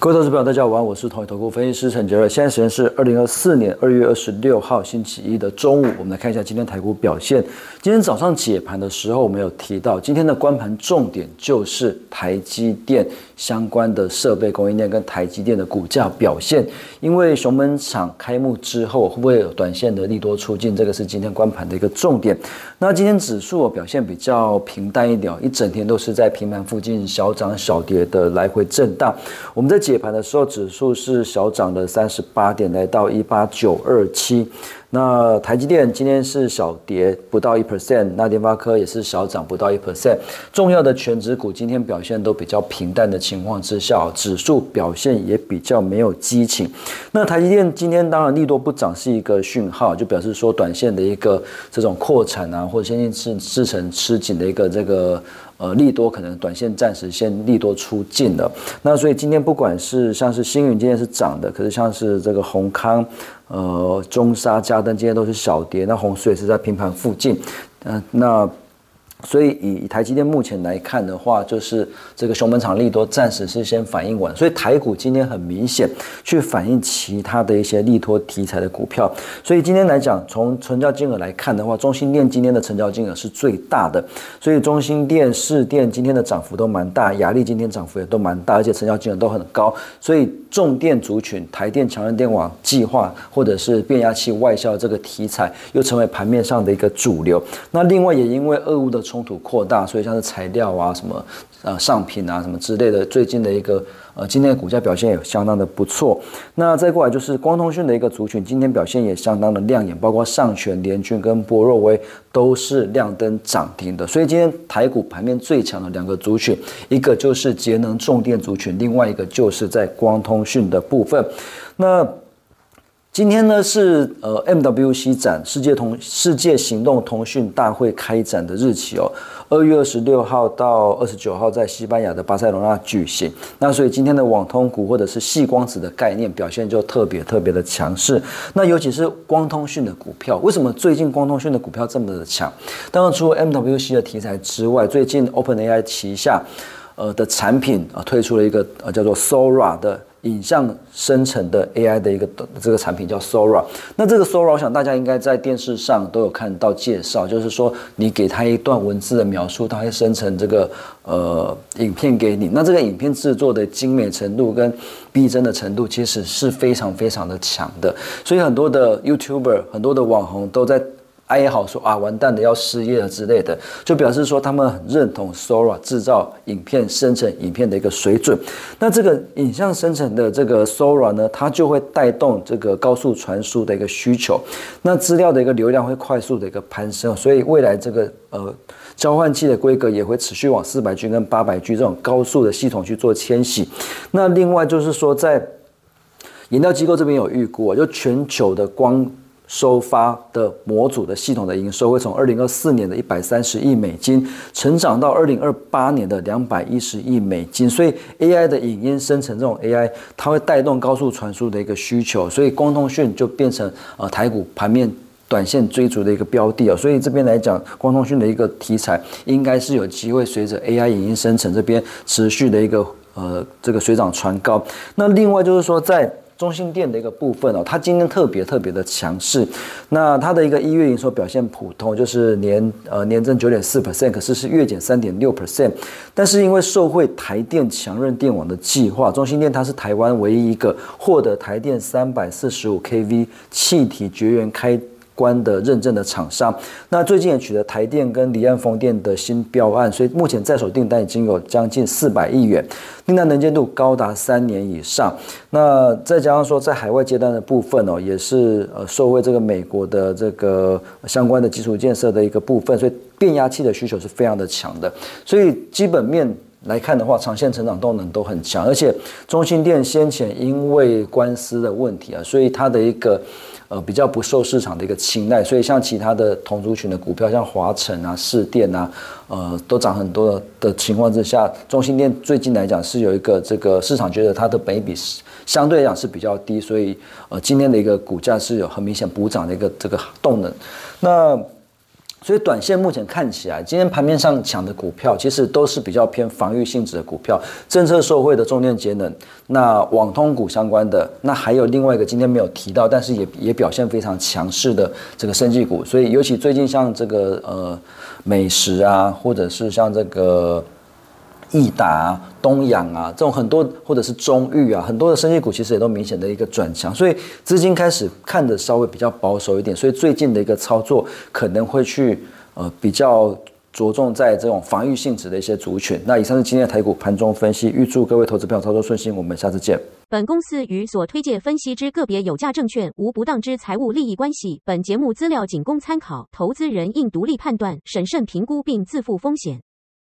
各位投资朋友，大家好，我是统一投顾分析师陈杰瑞。现在时间是二零二四年二月二十六号星期一的中午，我们来看一下今天台股表现。今天早上解盘的时候，我们有提到，今天的关盘重点就是台积电相关的设备供应链跟台积电的股价表现。因为熊本厂开幕之后，会不会有短线的利多出尽？这个是今天关盘的一个重点。那今天指数表现比较平淡一点，一整天都是在平盘附近小涨小跌的来回震荡。我们在解盘的时候，指数是小涨了三十八点，来到一八九二七。那台积电今天是小跌不到一 percent，那联发科也是小涨不到一 percent。重要的全指股今天表现都比较平淡的情况之下，指数表现也比较没有激情。那台积电今天当然利多不涨是一个讯号，就表示说短线的一个这种扩产啊，或者先进制制程吃紧的一个这个。呃，利多可能短线暂时先利多出尽了，那所以今天不管是像是星云今天是涨的，可是像是这个宏康、呃中沙、嘉登今天都是小跌，那红水是在平盘附近，嗯，那。所以以台积电目前来看的话，就是这个熊本厂利多暂时是先反应完，所以台股今天很明显去反映其他的一些利多题材的股票。所以今天来讲，从成交金额来看的话，中心电今天的成交金额是最大的，所以中心电、市电今天的涨幅都蛮大，雅力今天涨幅也都蛮大，而且成交金额都很高。所以重电族群、台电强韧电网计划或者是变压器外销这个题材，又成为盘面上的一个主流。那另外也因为俄乌的冲突扩大，所以像是材料啊、什么呃上品啊、什么之类的，最近的一个呃今天的股价表现也相当的不错。那再过来就是光通讯的一个族群，今天表现也相当的亮眼，包括上全、联军跟波若威都是亮灯涨停的。所以今天台股盘面最强的两个族群，一个就是节能重电族群，另外一个就是在光通讯的部分。那今天呢是呃 MWC 展世界通世界行动通讯大会开展的日期哦，二月二十六号到二十九号在西班牙的巴塞罗那举行。那所以今天的网通股或者是细光子的概念表现就特别特别的强势。那尤其是光通讯的股票，为什么最近光通讯的股票这么的强？当然除了 MWC 的题材之外，最近 OpenAI 旗下呃的产品啊推出了一个呃叫做 Sora 的。影像生成的 AI 的一个这个产品叫 Sora，那这个 Sora 我想大家应该在电视上都有看到介绍，就是说你给它一段文字的描述，它会生成这个呃影片给你。那这个影片制作的精美程度跟逼真的程度，其实是非常非常的强的。所以很多的 YouTuber、很多的网红都在。哀嚎说啊，完蛋的要失业了之类的，就表示说他们很认同 Sora 制造影片生成影片的一个水准。那这个影像生成的这个 Sora 呢，它就会带动这个高速传输的一个需求，那资料的一个流量会快速的一个攀升，所以未来这个呃交换器的规格也会持续往四百 G 跟八百 G 这种高速的系统去做迁徙。那另外就是说，在研调机构这边有预估啊，就全球的光。收发的模组的系统的营收会从二零二四年的一百三十亿美金成长到二零二八年的两百一十亿美金，所以 AI 的影音生成这种 AI，它会带动高速传输的一个需求，所以光通讯就变成呃台股盘面短线追逐的一个标的啊，所以这边来讲，光通讯的一个题材应该是有机会随着 AI 影音生成这边持续的一个呃这个水涨船高。那另外就是说在中心店的一个部分哦，它今天特别特别的强势。那它的一个一月营收表现普通，就是年呃年增九点四 percent，可是是月减三点六 percent。但是因为受惠台电强韧电网的计划，中心店它是台湾唯一一个获得台电三百四十五 kV 气体绝缘开。关的认证的厂商，那最近也取得台电跟离岸风电的新标案，所以目前在手订单已经有将近四百亿元，订单能见度高达三年以上。那再加上说在海外接单的部分哦，也是呃受惠这个美国的这个相关的基础建设的一个部分，所以变压器的需求是非常的强的。所以基本面来看的话，长线成长动能都很强，而且中心店先前因为官司的问题啊，所以它的一个。呃，比较不受市场的一个青睐，所以像其他的同族群的股票，像华晨啊、市电啊，呃，都涨很多的情况之下，中心店最近来讲是有一个这个市场觉得它的本比是相对来讲是比较低，所以呃，今天的一个股价是有很明显补涨的一个这个动能。那所以短线目前看起来，今天盘面上抢的股票其实都是比较偏防御性质的股票，政策受惠的重电节能，那网通股相关的，那还有另外一个今天没有提到，但是也也表现非常强势的这个生技股。所以尤其最近像这个呃美食啊，或者是像这个。易达、东阳啊，这种很多或者是中裕啊，很多的生技股其实也都明显的一个转强，所以资金开始看的稍微比较保守一点，所以最近的一个操作可能会去呃比较着重在这种防御性质的一些族群。那以上是今天的台股盘中分析，预祝各位投资朋友操作顺心，我们下次见。本公司与所推介分析之个别有价证券无不当之财务利益关系，本节目资料仅供参考，投资人应独立判断、审慎评估并自负风险。